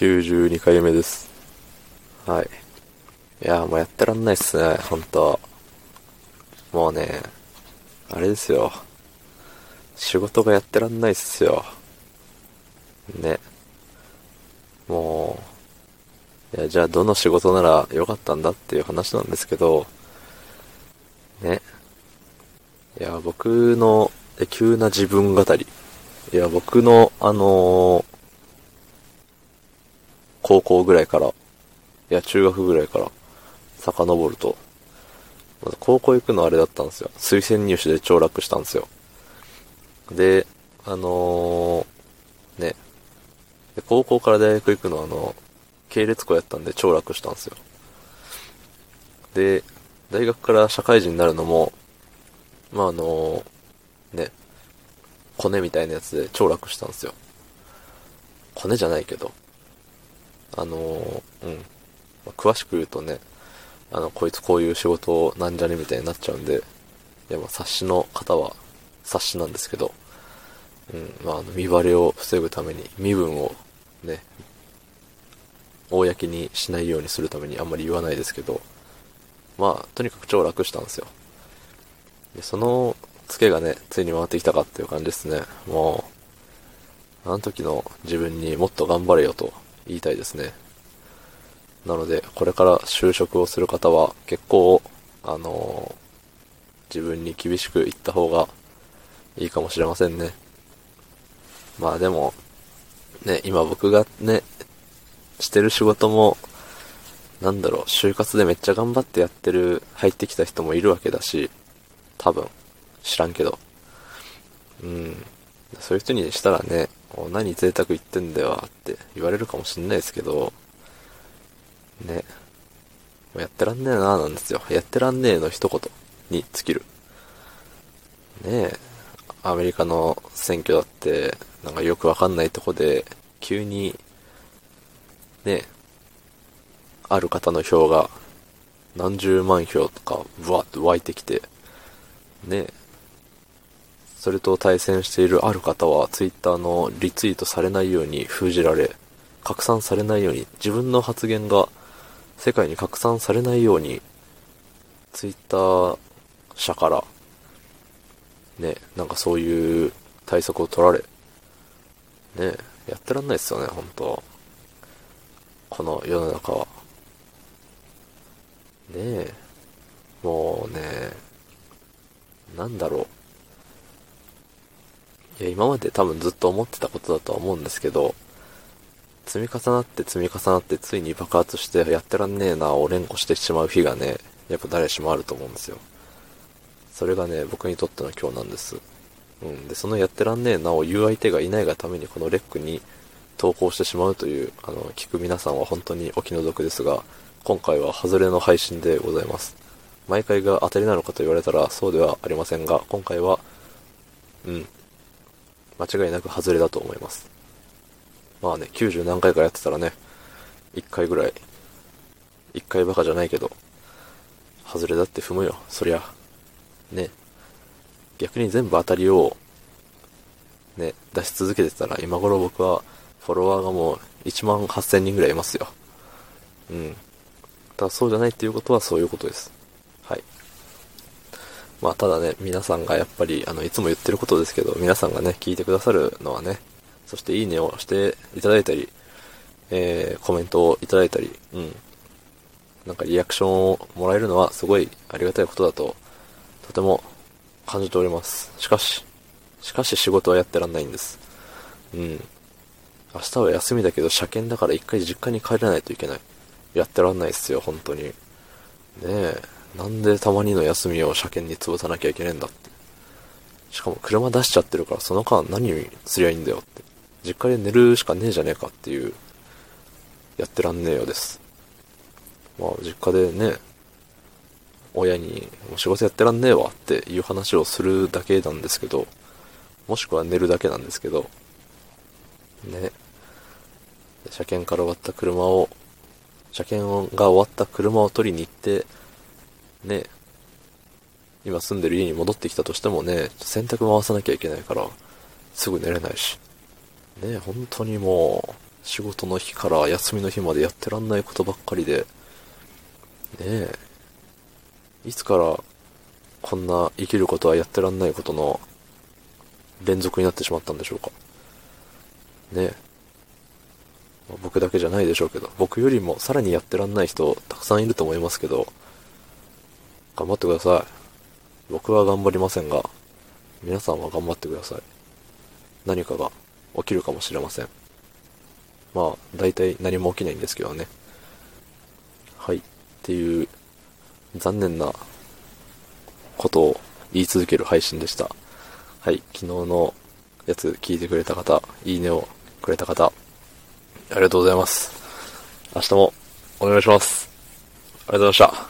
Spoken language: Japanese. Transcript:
92回目です。はい。いや、もうやってらんないっすね、ほんと。もうね、あれですよ。仕事がやってらんないっすよ。ね。もう、いや、じゃあどの仕事ならよかったんだっていう話なんですけど、ね。いや、僕の急な自分語り。いや、僕の、あのー高校ぐらいから、いや、中学ぐらいから、遡ると、まず高校行くのあれだったんですよ。推薦入試で凋落したんですよ。で、あのーね、高校から大学行くのはあの、系列校やったんで凋落したんですよ。で、大学から社会人になるのも、まああのね、コネみたいなやつで凋落したんですよ。コネじゃないけど。あのうん。まあ詳しく言うとね、あの、こいつこういう仕事なんじゃねみたいになっちゃうんで、いや、まあ、察しの方は察しなんですけど、うん、まあ、あの、見バレを防ぐために、身分をね、公にしないようにするためにあんまり言わないですけど、まあ、とにかく超楽したんですよ。で、そのツケがね、ついに回ってきたかっていう感じですね。もう、あの時の自分にもっと頑張れよと言いたいですね。なので、これから就職をする方は結構、あのー自分に厳しく言った方がいいかもしれませんね。まあでも、ね、今僕がね、してる仕事も、なんだろう、就活でめっちゃ頑張ってやってる、入ってきた人もいるわけだし、多分、知らんけど。うん。そういう人にしたらね、何贅沢言ってんだよって言われるかもしんないですけど、ね。もうやってらんねえなーなんですよ。やってらんねえの一言に尽きる。ねえ。アメリカの選挙だって、なんかよくわかんないとこで、急に、ねえ、ある方の票が何十万票とか、ブワッと湧いてきて、ねえ、それと対戦しているある方は、ツイッターのリツイートされないように封じられ、拡散されないように、自分の発言が世界に拡散されないように、ツイッター社から、ね、なんかそういう対策を取られ、ね、やってらんないですよね、本当この世の中は。ねえ、もうね、なんだろう。いや、今まで多分ずっと思ってたことだとは思うんですけど、積み重なって積み重なってついに爆発してやってらんねえなを連呼してしまう日がね、やっぱ誰しもあると思うんですよ。それがね、僕にとっての今日なんです。うん。で、そのやってらんねえなを言う相手がいないがためにこのレックに投稿してしまうという、あの、聞く皆さんは本当にお気の毒ですが、今回は外れの配信でございます。毎回が当たりなのかと言われたらそうではありませんが、今回は、うん、間違いなく外れだと思います。まあね、90何回かやってたらね、1回ぐらい、1回バカじゃないけど、外れだって踏むよ、そりゃ。ね。逆に全部当たりを、ね、出し続けてたら、今頃僕は、フォロワーがもう1万8000人ぐらいいますよ。うん。ただそうじゃないっていうことはそういうことです。まあただね、皆さんがやっぱり、あの、いつも言ってることですけど、皆さんがね、聞いてくださるのはね、そしていいねをしていただいたり、えー、コメントをいただいたり、うん。なんかリアクションをもらえるのはすごいありがたいことだと、とても感じております。しかし、しかし仕事はやってらんないんです。うん。明日は休みだけど車検だから一回実家に帰らないといけない。やってらんないっすよ、本当に。ねえ。なんでたまにの休みを車検に潰さなきゃいけねえんだって。しかも車出しちゃってるからその間何すりゃいいんだよって。実家で寝るしかねえじゃねえかっていう、やってらんねえようです。まあ実家でね、親にもう仕事やってらんねえわっていう話をするだけなんですけど、もしくは寝るだけなんですけど、ね。車検から終わった車を、車検が終わった車を取りに行って、ね、今住んでる家に戻ってきたとしてもね、洗濯回さなきゃいけないから、すぐ寝れないし。ね、本当にもう仕事の日から休みの日までやってらんないことばっかりで、ねえ、いつからこんな生きることはやってらんないことの連続になってしまったんでしょうか。ねえ。僕だけじゃないでしょうけど、僕よりもさらにやってらんない人たくさんいると思いますけど、頑張ってください。僕は頑張りませんが、皆さんは頑張ってください。何かが起きるかもしれません。まあ、大体何も起きないんですけどね。はい。っていう、残念なことを言い続ける配信でした。はい。昨日のやつ聞いてくれた方、いいねをくれた方、ありがとうございます。明日もお願いします。ありがとうございました。